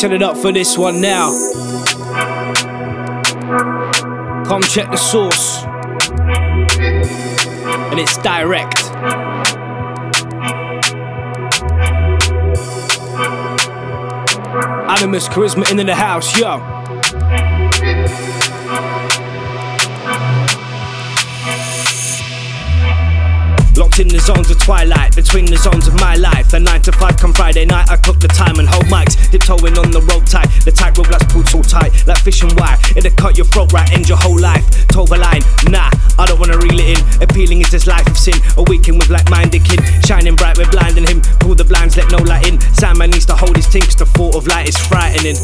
Set it up for this one now. Come check the source. And it's direct. Animus charisma into the house, yo. In the zones of twilight, between the zones of my life. The 9 to 5 come Friday night, I cook the time and hold mics. Tiptoeing on the rope tight, the tightrope that's pulled so tight, like fishing wire. It'll cut your throat right, end your whole life. Tova line, nah, I don't wanna reel it in. Appealing is this life of sin, a weekend with like minded kid. Shining bright, we're blinding him. Pull the blinds, let no light in. Sandman needs to hold his tinks, the thought of light is frightening.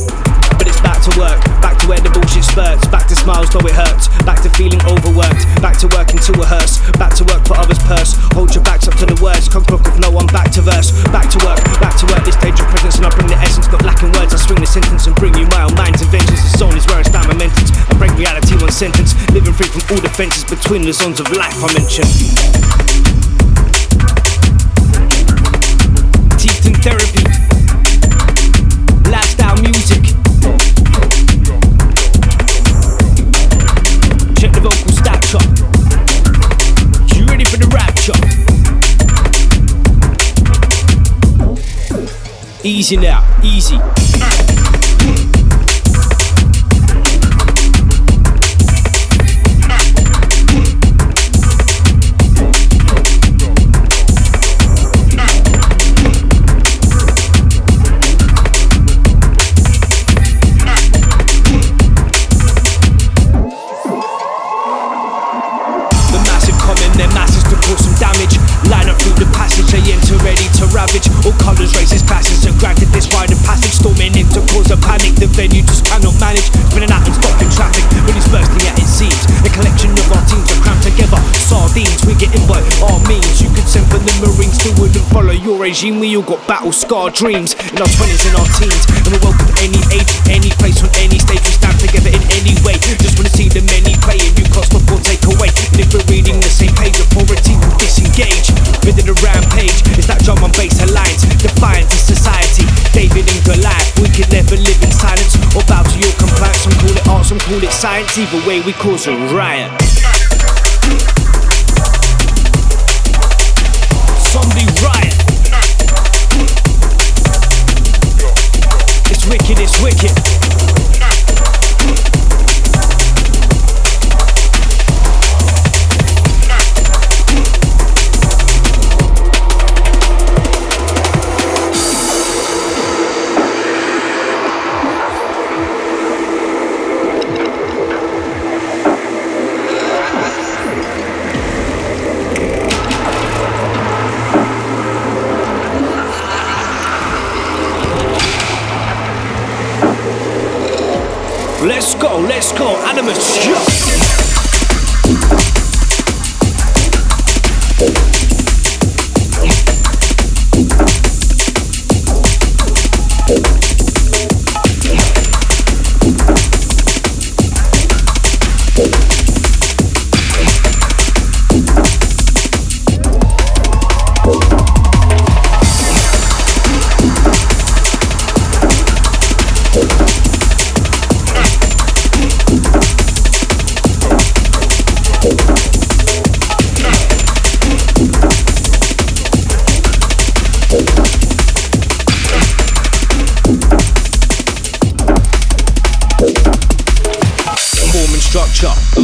But it's back to work, back to where the bullshit spurts. Back to smiles, though it hurts. Back to feeling overworked, back to working to a hearse. Back to work for others' purse. Hold your backs up to the words. Come book with no one back to verse. Back to work, back to work. This of presence, and I bring the essence, not lacking words. I swing the sentence and bring you my own mind's inventions. The zone is where I stand momentums. I break reality one sentence. Living free from all defences between the zones of life I mentioned. Easy now, easy. Your regime. We all got battle scarred dreams in our 20s and our teens. And we're welcome any age, any place, on any stage. We stand together in any way. Just wanna see the many play, and you cost before take away. And if we're reading the same page, authority will disengage. Within the rampage, it's that drum and bass alliance, defiant to society. David and Goliath, we can never live in silence or bow to your compliance. Some call it art, some call it science. Either way, we cause a riot.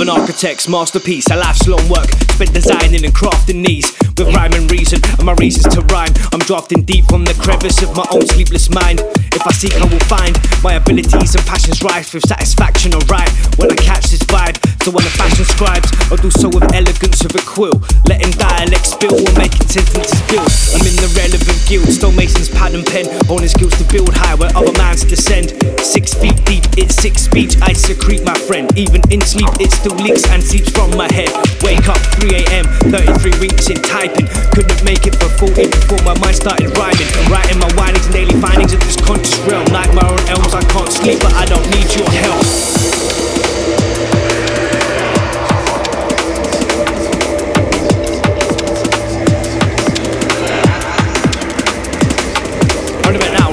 An architect's masterpiece. A life's long work spent designing and crafting these with rhyme and reason and my reasons to rhyme. I'm drafting deep from the crevice of my own sleepless mind. If I seek, I will find my abilities and passions rise with satisfaction. Alright, when I catch this vibe, so when the fashion scribes, I'll do so with elegance of a quill, letting dialect spill or making sentences build. I'm in the relevant guild, stonemasons, pad and pen, holding skills to build high where other minds descend. Six feet deep, it's six speech, I secrete my friend. Even in sleep, it still leaks and seeps from my head. Wake up 3 a.m., 33 weeks in typing. Couldn't make it for 40 before my mind started rhyming. Writing my windings and daily findings of this conscious realm. Nightmare on elms, I can't sleep, but I don't need your help.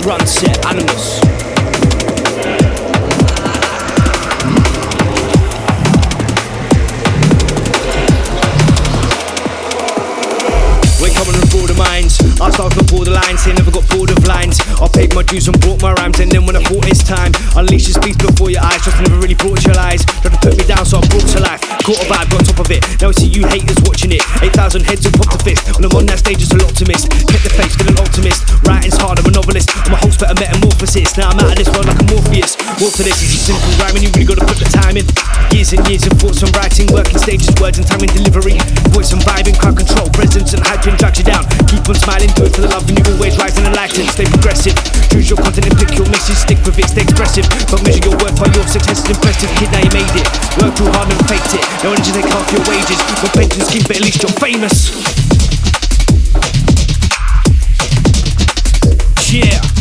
Right about run set, animals. I started to the lines, say never got bored of lines. I paid my dues and brought my rhymes, and then when I thought it's time, unleash this beast before your eyes. Just never really brought your lies. Tried to put me down, so I brought to life. Caught a vibe, got on top of it. Now I see you haters watching it. 8,000 heads and popped a fist. When I'm on that stage, it's a lot. Kept the faith, still an optimist. Writing's hard, I'm a novelist. I'm a host, but metamorphosis. Now I'm out of this world like a Morpheus. More to this is simple rhyming, you really gotta put the time in. Years and years of thoughts on writing, working stages, words and time timing delivery. Voice and vibing, crowd control, presence and hyping drags you down. Keep on smiling, do it for the love, and you always rise and. Stay progressive. Choose your content and pick your message, stick with it, stay expressive. Don't measure your worth by your success is impressive. Kid, now you made it. Work too hard and faked it. No one to take half your wages. No pension scheme, but at least you're famous. Yeah.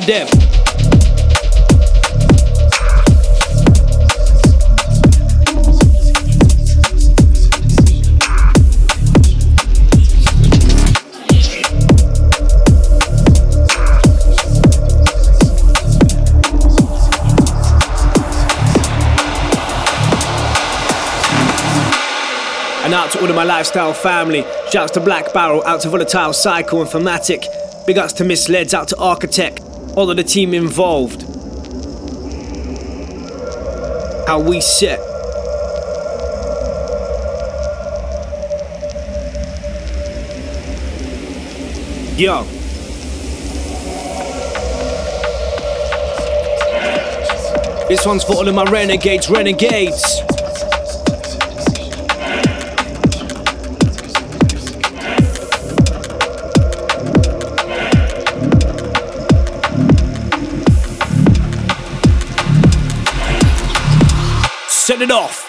For them. And out to all of my lifestyle family. Shouts to Black Barrel, out to Volatile Cycle and Thematic. Big ups to Miss Leds, out to Architect. All of the team involved. How we set. Yo. This one's for all of my renegades, renegades. Set it off.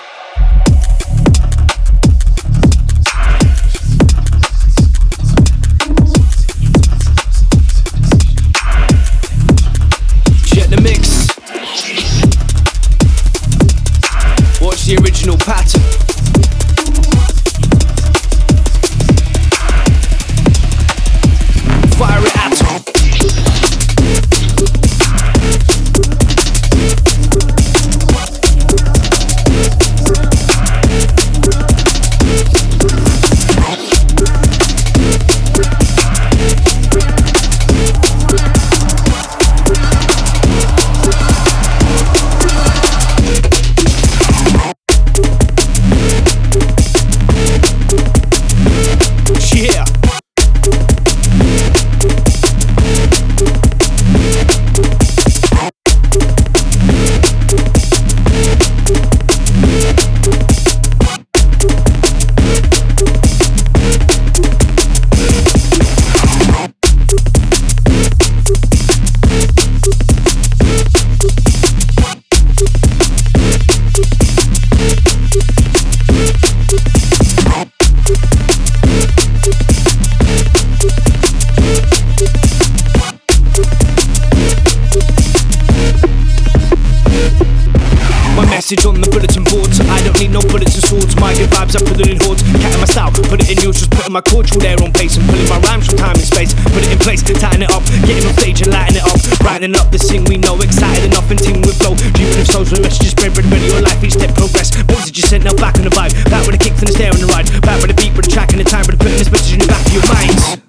Putting my cordial there on pace and pulling my rhymes from time and space. Put it in place, tighten it up, getting on stage and lighting it up. Writing up the thing we know, excited enough and team with flow. Dreaming of souls with messages spread, ready, ready. Your life each step progress. Messages sent now back on the vibe. Back with the kicks and the stare and the ride. Back with the beat, with the track and the time, with the putting this message in the back of your minds.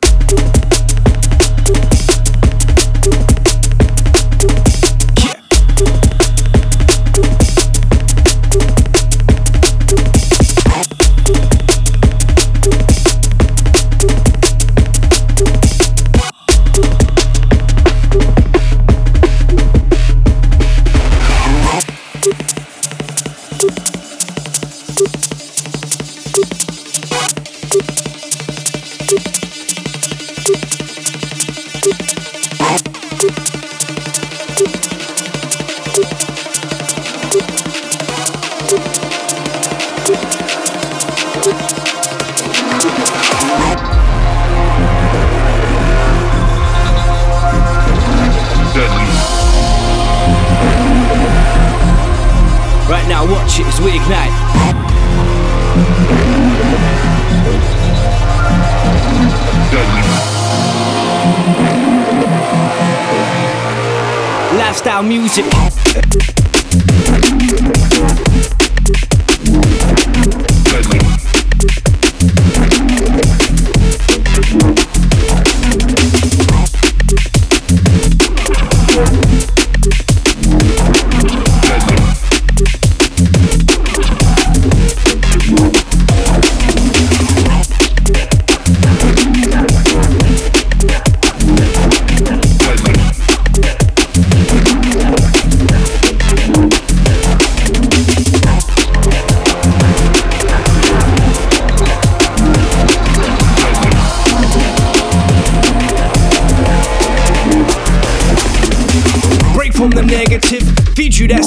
Watch we ignite. Lifestyle music.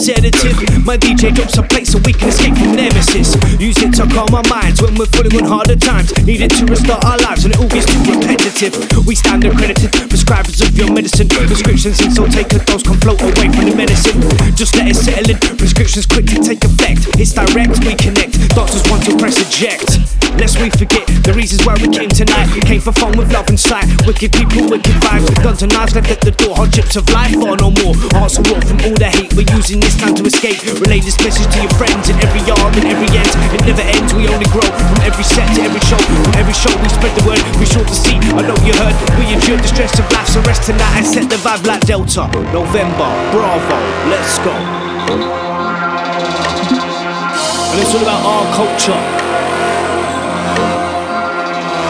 Sedative. My DJ drops a plate so we can escape from nemesis. Use it to calm our minds when we're falling on harder times. Need it to restart our lives when it all gets too repetitive. We stand accredited, prescribers of your medicine. Prescriptions in, so take a dose, come float away from the medicine. Just let it settle in. Prescriptions quick to take effect. It's direct, we connect. Doctors want to press eject. Lest we forget the reasons why we came tonight. Came for fun with love and sight. Wicked people, wicked vibes. Guns and knives left at the door. Hardships of life or no more. Hearts are from all the hate. We're using this time to escape. Relay this message to your friends in every yard and every end. It never ends. We only grow from every set to every show. From every show we spread the word. We sure to see. I know you heard. We endure the stress of life. So rest tonight and set the vibe like Delta. November, Bravo. Let's go. And it's all about our culture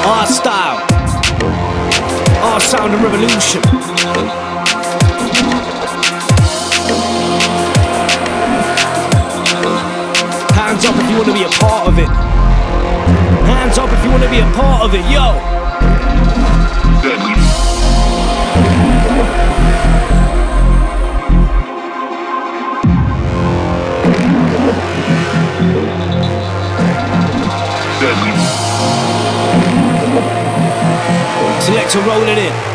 our style, our sound and revolution. Hands up if you want to be a part of it. Hands up if you want to be a part of it, yo. Selector rolling in.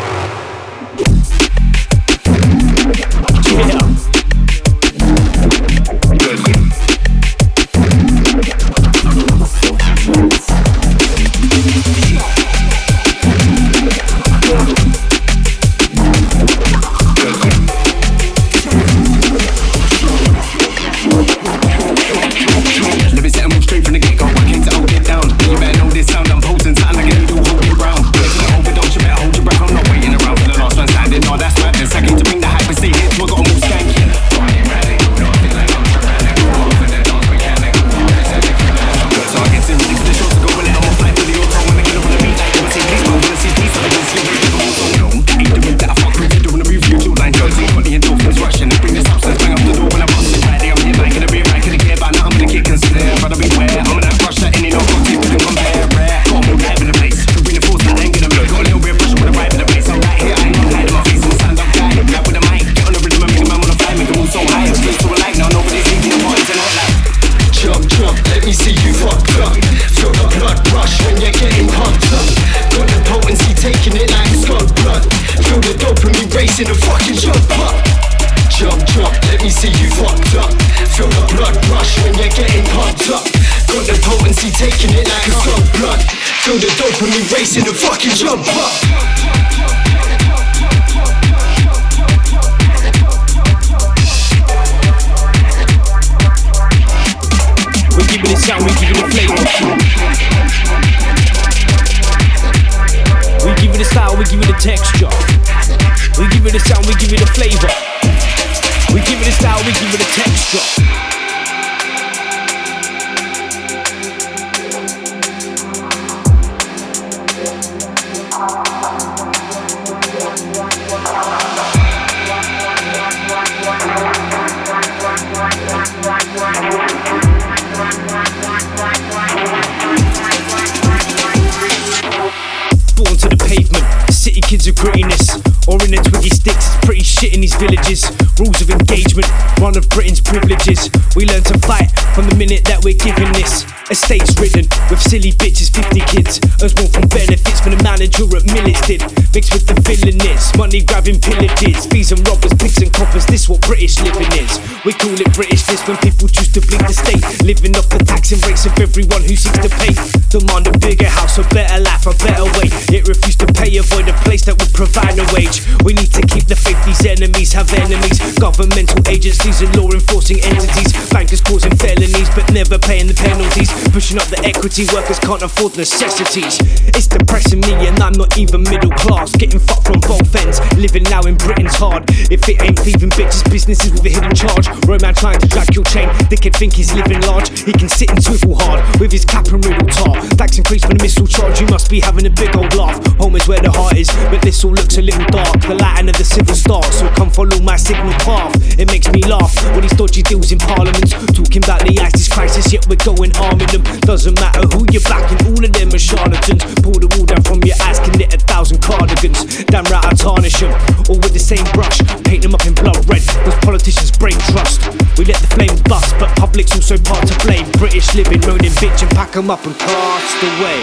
Of grittiness. Or in the twiggy sticks, it's pretty shit in these villages. Rules of engagement, one of Britain's privileges. We learn to fight from the minute that we're given this. Estates ridden with silly bitches, 50 kids. Earns more from benefits than the manager at Millets did. Mixed with the villainous, money grabbing pillages. Fees and robbers, pigs and coppers, this what British living is. We call it Britishness when people choose to bleed the state. Living off the tax and rates of everyone who seeks to pay. Demand a bigger house, a better life, a better way. It refused to pay, avoid a place that would provide a wage. We need to keep the faith, these enemies have enemies. Governmental agencies and law enforcing entities. Bankers causing felonies but never paying the penalties. Pushing up the equity, workers can't afford necessities. It's depressing me and I'm not even middle class. Getting fucked from both ends. Living now in Britain's hard. If it ain't thieving bitches, businesses with a hidden charge. Roman trying to drag your chain. Dickhead think he's living large. He can sit and swivel hard with his cap and riddle tar. Tax increase for the missile charge. You must be having a big old laugh. Home is where the heart is, but this all looks a little dark. The lighting of the civil start, so come follow my signal path. It makes me laugh. All these dodgy deals in parliaments. Talking about the ISIS crisis, yet we're going arming them. Doesn't matter who you're backing, all of them are charlatans. Pull the wool down from your eyes, can knit a thousand cardigans. Damn right, I tarnish them. All with the same brush, paint them up in blood red. Those politicians break trust. We let the flame bust, but public's also part to blame. British living, moaning bitch, and pack them up and cast away.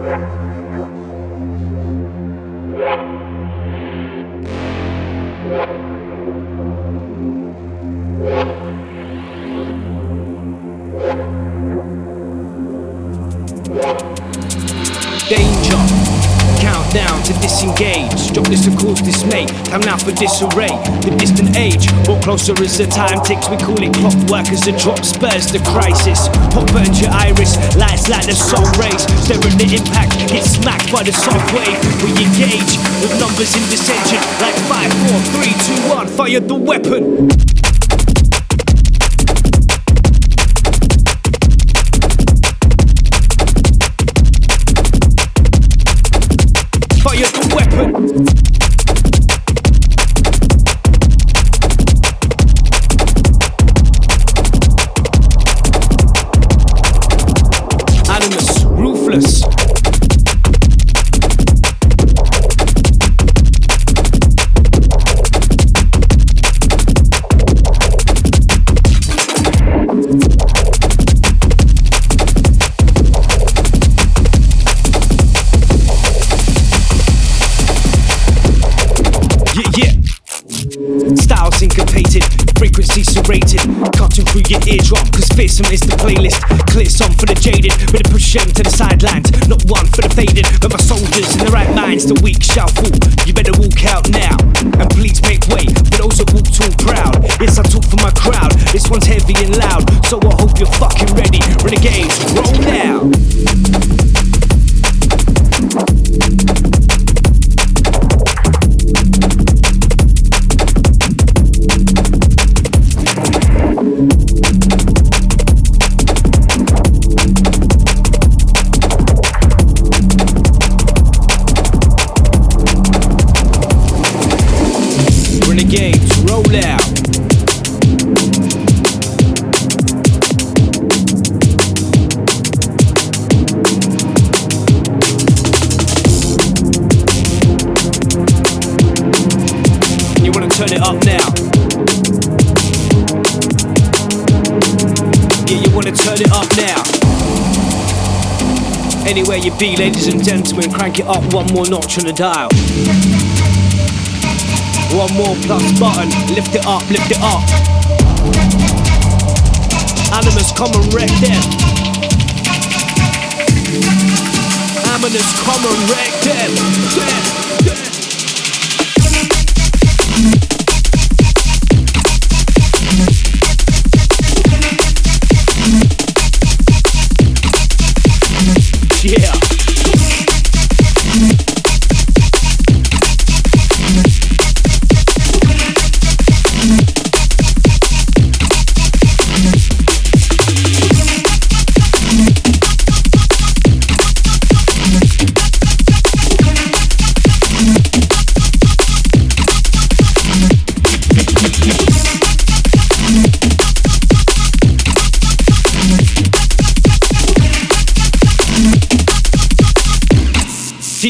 Danger. Countdown to disengage. Jobless to cause dismay. Time now for disarray. The distant age. More closer as the time ticks. We call it clockwork as the drop spurs the crisis. Hot burns your iris. Lights like the sun rays. Staring the impact. Get smacked by the soft wave. We engage with numbers in dissension. Like 5, 4, 3, 2, 1. Fire the weapon. Serrated, cutting through your eardrum. Cause fearsome is the playlist. Clear some for the jaded, with a push them to the sidelines. Not one for the faded, but my soldiers in the right minds, the weak shall fall. You better walk out now, and please make way for those that walk too proud. Yes, I talk for my crowd. This one's heavy and loud, so I hope you're fucking ready. Renegades, roll now. Wanna turn it up now? Anywhere you be, ladies and gentlemen, crank it up one more notch on the dial. One more plus button, lift it up, lift it up. Animus, come and wreck them. Animus, come and wreck them.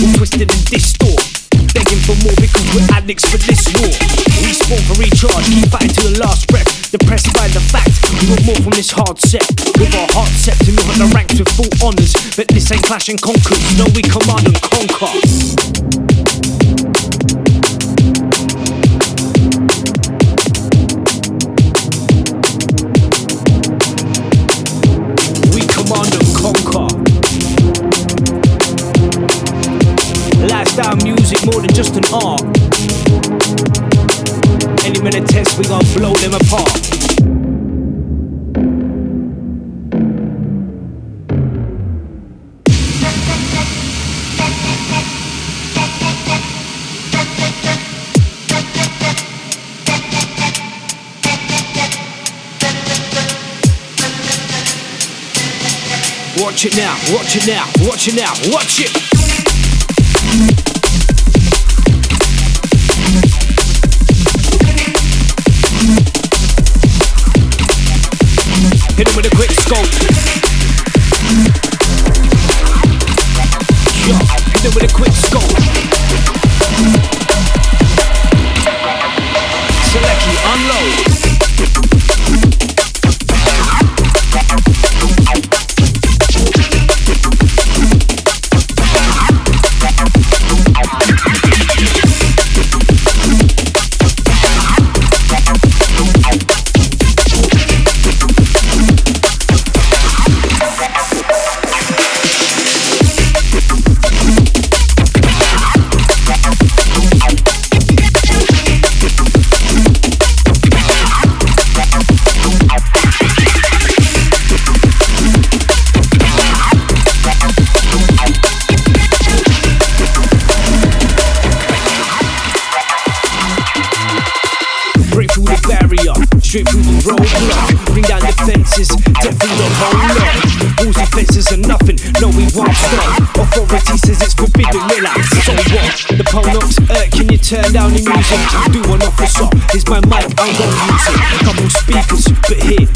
All twisted and distort. Begging for more because we're addicts for this war. We spawn for recharge, keep fighting to the last breath. Depressed by the fact we want more from this hard set. With our heart set to know how to rank with full honors. But this ain't clash and conquers, no, we command and conquer. Just an art. Any minute test, we gon' blow them apart. Watch it now, watch it now, watch it now, watch it. Hit him with a quick scope. Yo, hit him with a quick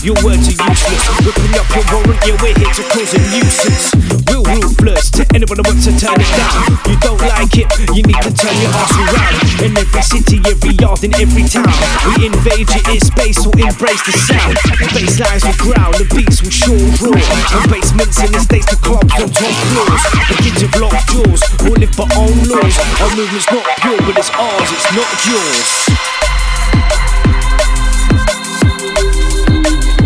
your words are useless. Whipping up your warrant, yeah, we're here to cause a nuisance. Real ruthless to anyone that wants to turn it down. You don't like it, you need to turn your ass around. In every city, every yard, in every town. We invade your ear space, so embrace the sound. Bass lines will growl, the beats will sure roar. From basements in the states to clubs on top floors. The kids have locked jaws, all live by own laws. Our movement's not pure, but it's ours, it's not yours. Thank you.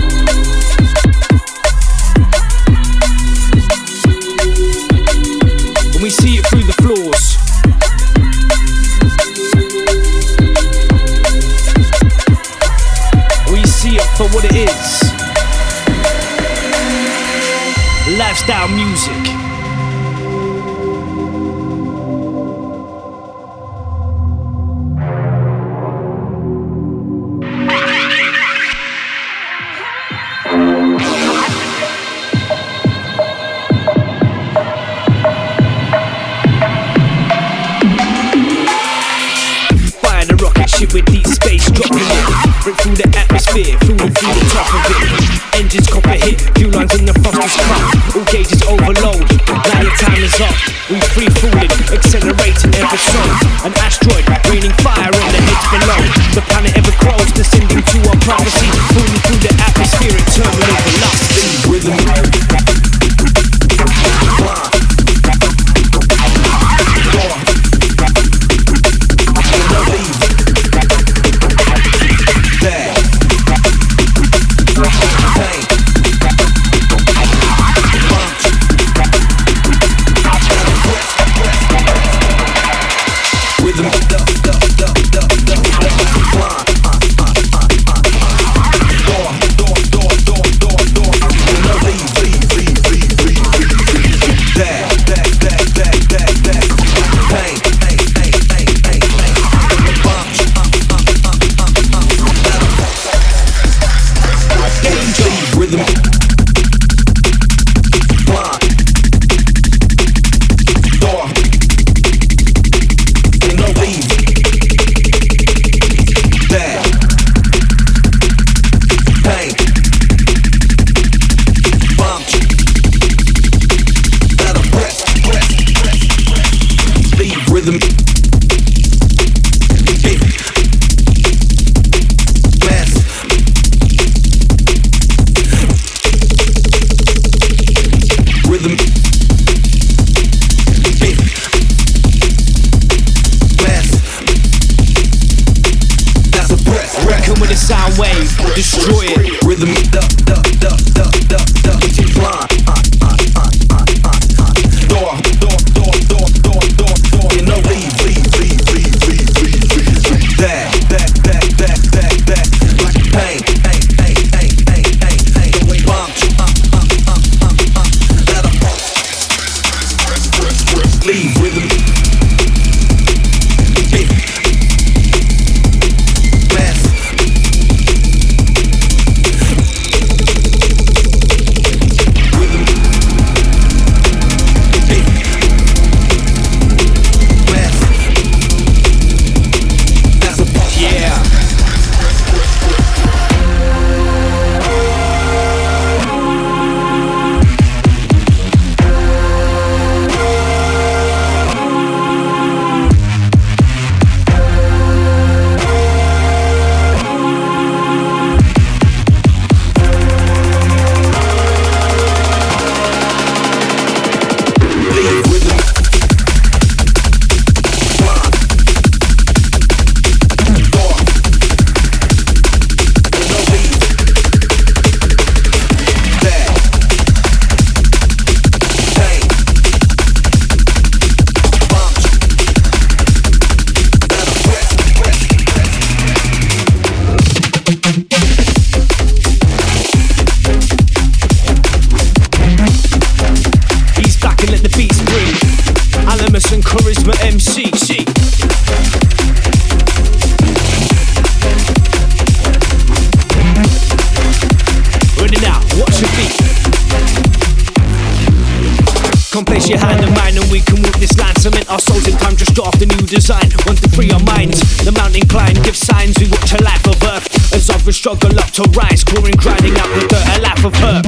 To grinding out the dirt, a life of hurt.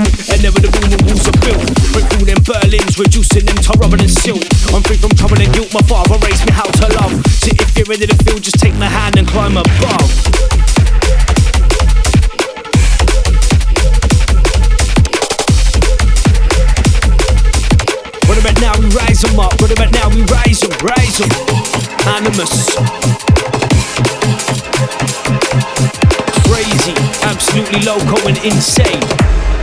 Walls are built. Break through them Berlins, reducing them to rubber and. I'm free from trouble and guilt. My father raised me how to love. So if you're ready to feel, just take my hand and climb above. What about now we rise them up? What about now we rise them, rise them? Animus. Crazy, absolutely loco and insane.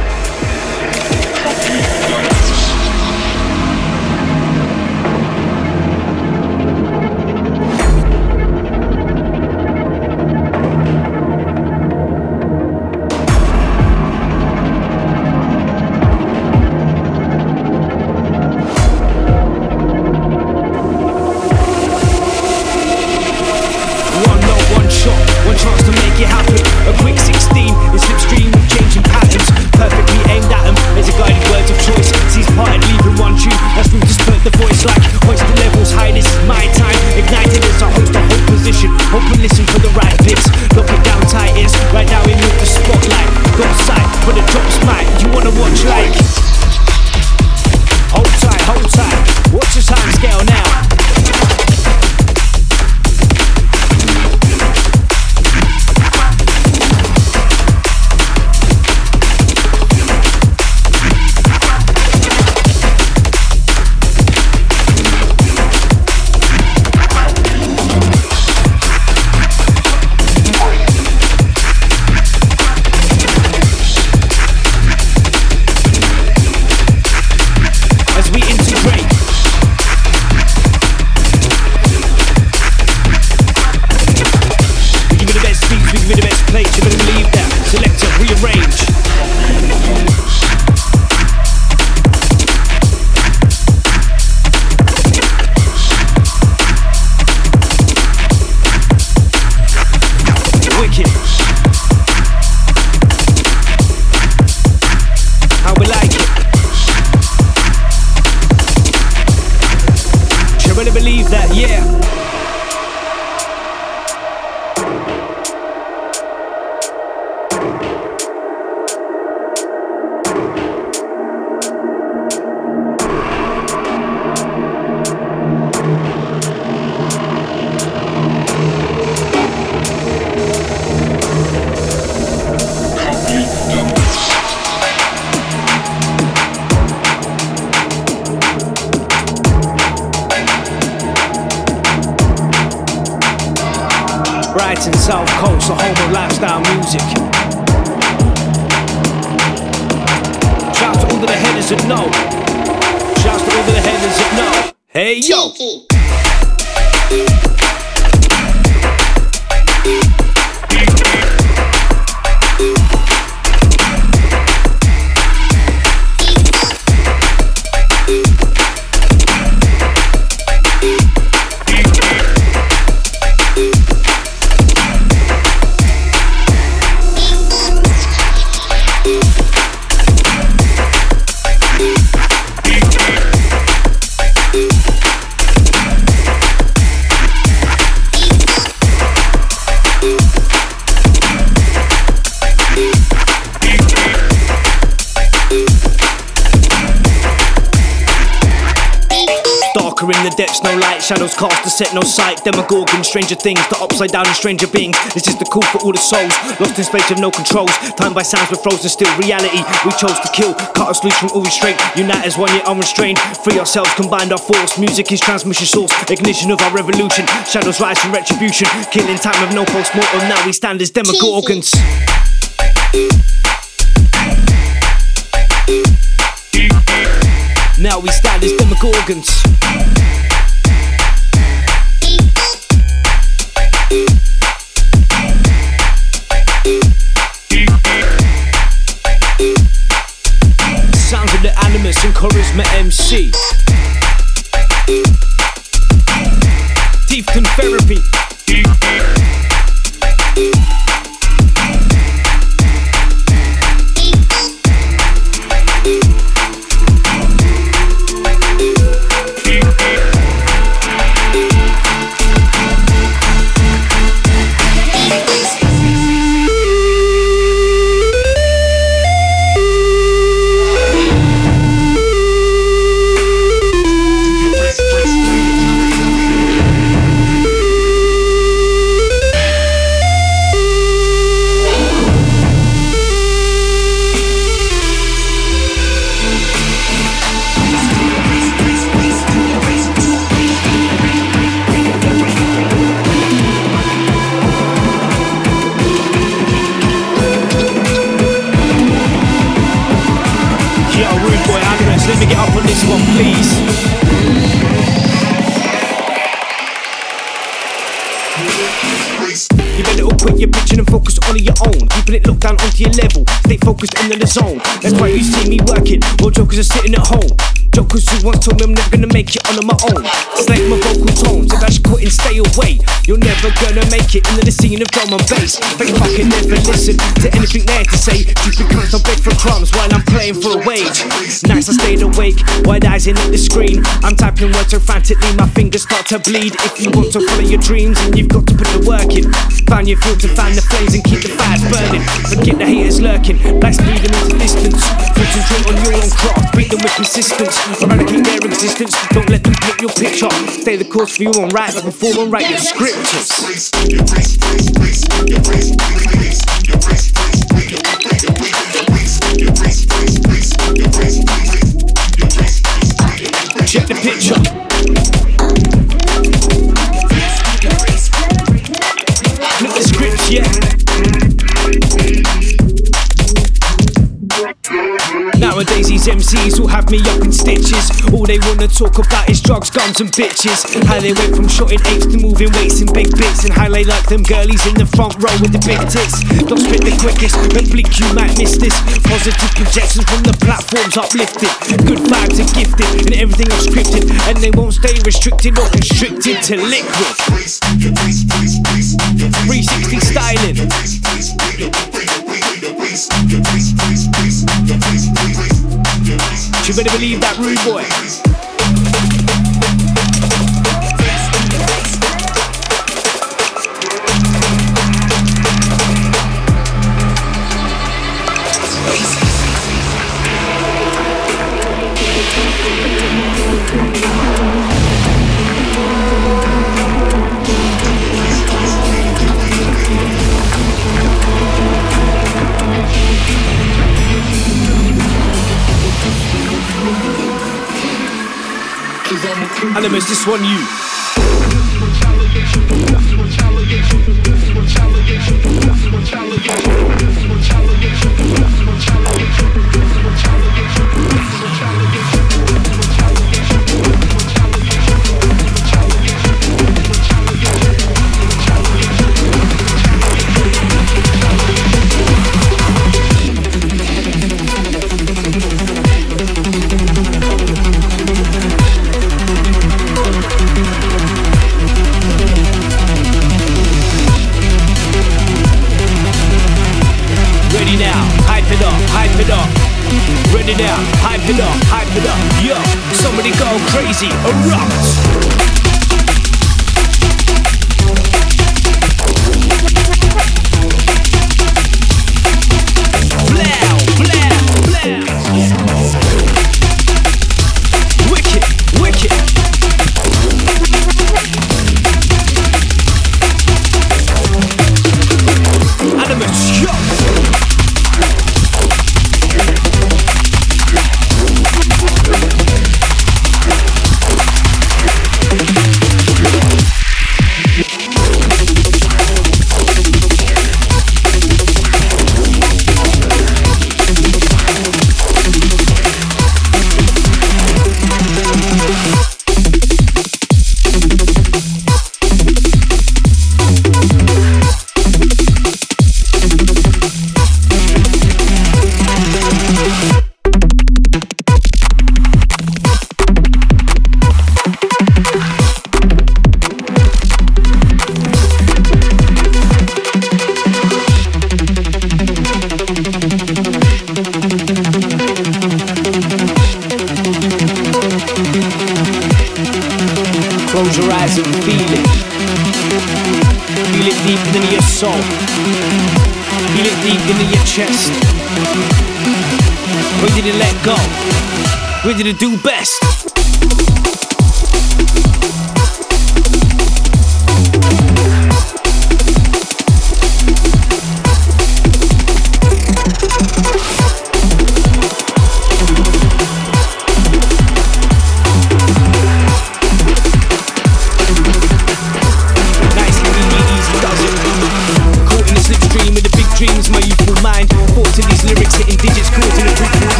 Brighton, South Coast, the home of lifestyle music. Shouts to all the headers that know. Shouts to all the headers that know. Hey yo! In the depths, no light, shadows cast to set no sight. Demogorgon, stranger things, the upside down and stranger beings. This is the call for all the souls, lost in space with no controls. Time by sounds, we're frozen still. Reality, we chose to kill, cut us loose from all restraint. Unite as one, yet unrestrained. Free ourselves, combined our force. Music is transmission source, ignition of our revolution. Shadows rise from retribution, killing time of no post mortem. Now we stand as demogorgons. Now we stand as demogorgons. Zone. That's why you see me working while jokers are sitting at home. Jokers who once told me I'm never gonna make it on my own. Select my vocal never gonna make it into the scene of drum and bass. Fake fucking never listen to anything there to say. Stupid cunts I beg for crumbs while I'm playing for a wage. Nights I stayed awake, wide eyes in at the screen. I'm typing words so frantically, my fingers start to bleed. If you want to follow your dreams, you've got to put the work in. Find your fuel to fan the flames and keep the fires burning. Forget the haters lurking, black speed them into distance. Concentrate on your own craft, beat them with persistence. Eradicate their existence, don't let them paint your picture. Stay the course for you on right, but perform and write your scriptures. Check the picture. Nowadays these MCs will have me up in stitches All they wanna talk about is drugs, guns and bitches How they went from shotting apes to moving weights in big bits And how they like them girlies in the front row with the big tits Don't spit the quickest, but blink you might miss this Positive projections from the platforms uplifted Good vibes are gifted and everything is scripted And they won't stay restricted or constricted to liquid 360 styling You better believe that rude boy. One you.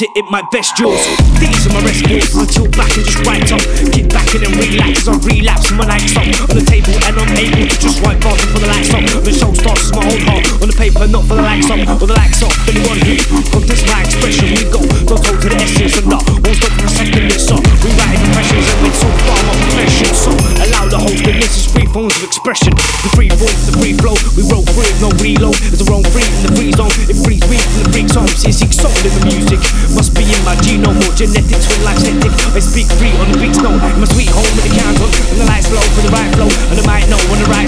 Miss in my yours. These are my rescues. I chill back and just write up. Get back and then relax I relapse and my lights up on the table and I'm able to just write bars for the lights up. The show starts my own heart on the paper, not for the lights up or the lights up. Anyone who contests my expression, we go. Don't talk to the essence and not. Won't stop for a second, it's up. Rewriting impressions and it's so far my profession. So allow the host, and this is free forms of expression. The free form, the free flow. We roll free, no reload. There's a wrong free in the free zone. It frees free from the freak zone. See, seek soul in the music. Must be in my genome or genetics when life's hectic. I speak free on the beats, no. In my sweet home with the cans on and the lights low for the right flow. And the mic know when the right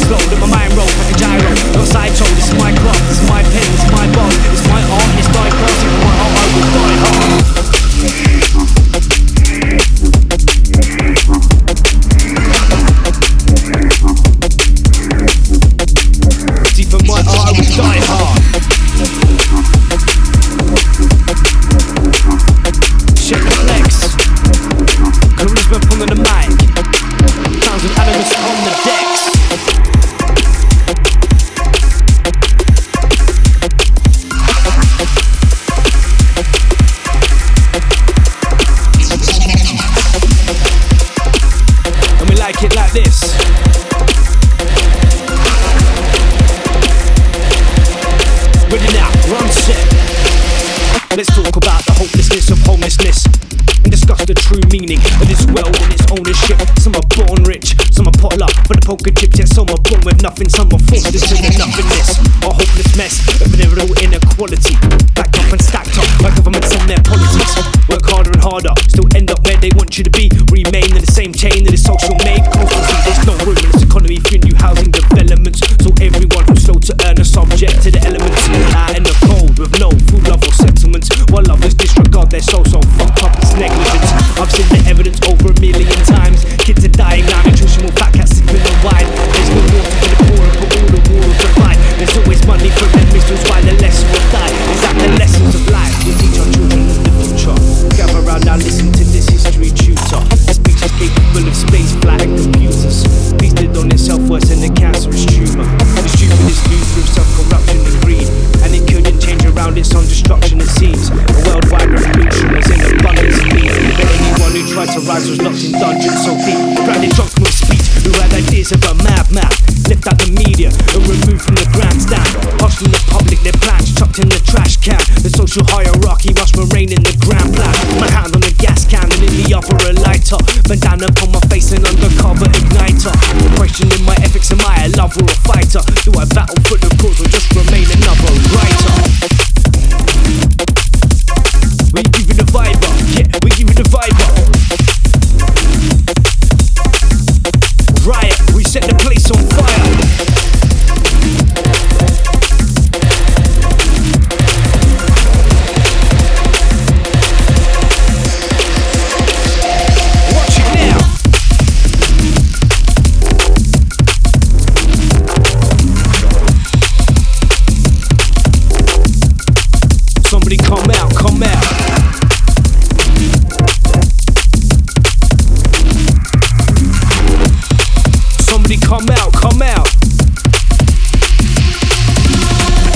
Somebody come out, come out.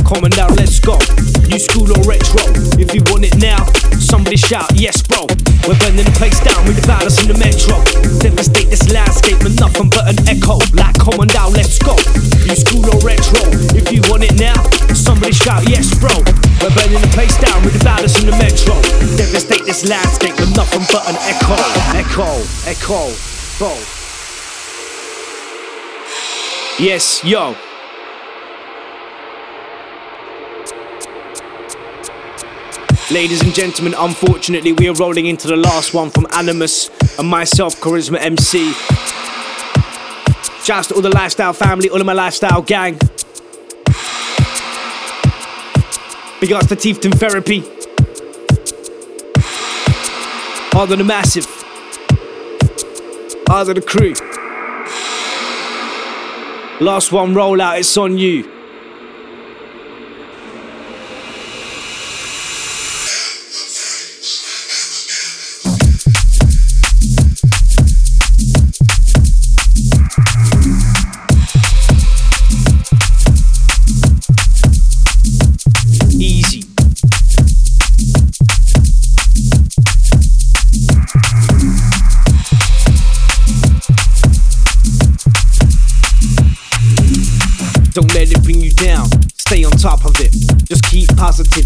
Coming down, let's go. New school or retro. If you want it now, somebody shout, yes, bro. We're burning the place down with the battles in the metro. Devastate this landscape with nothing but an echo. Like, come on down, let's go. New school or retro. If you want it now, somebody shout, yes, bro. We're burning the place down with the battles in the metro. Devastate this landscape with nothing but an echo. Echo, echo, bro. Yes, yo. Ladies and gentlemen, unfortunately, we are rolling into the last one from Animus and myself, Charisma MC. Shouts to all the lifestyle family, all of my lifestyle gang. Big ups to Teefton Therapy. Harder the Massive. Harder the crew. Last one rollout, it's on you.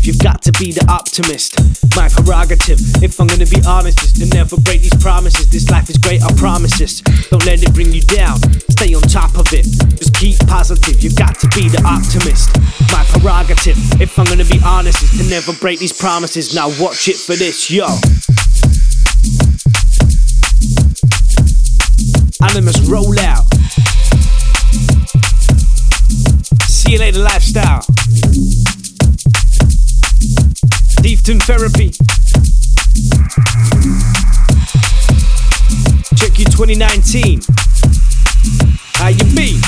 You've got to be the optimist. My prerogative. If I'm gonna be honest, is to never break these promises. This life is great, I promise this. Don't let it bring you down. Stay on top of it. Just keep positive. You've got to be the optimist. My prerogative. If I'm gonna be honest, is to never break these promises. Now watch it for this, yo. Animus roll out. See you later, lifestyle. Clifton Therapy. Check you 2019. How you be?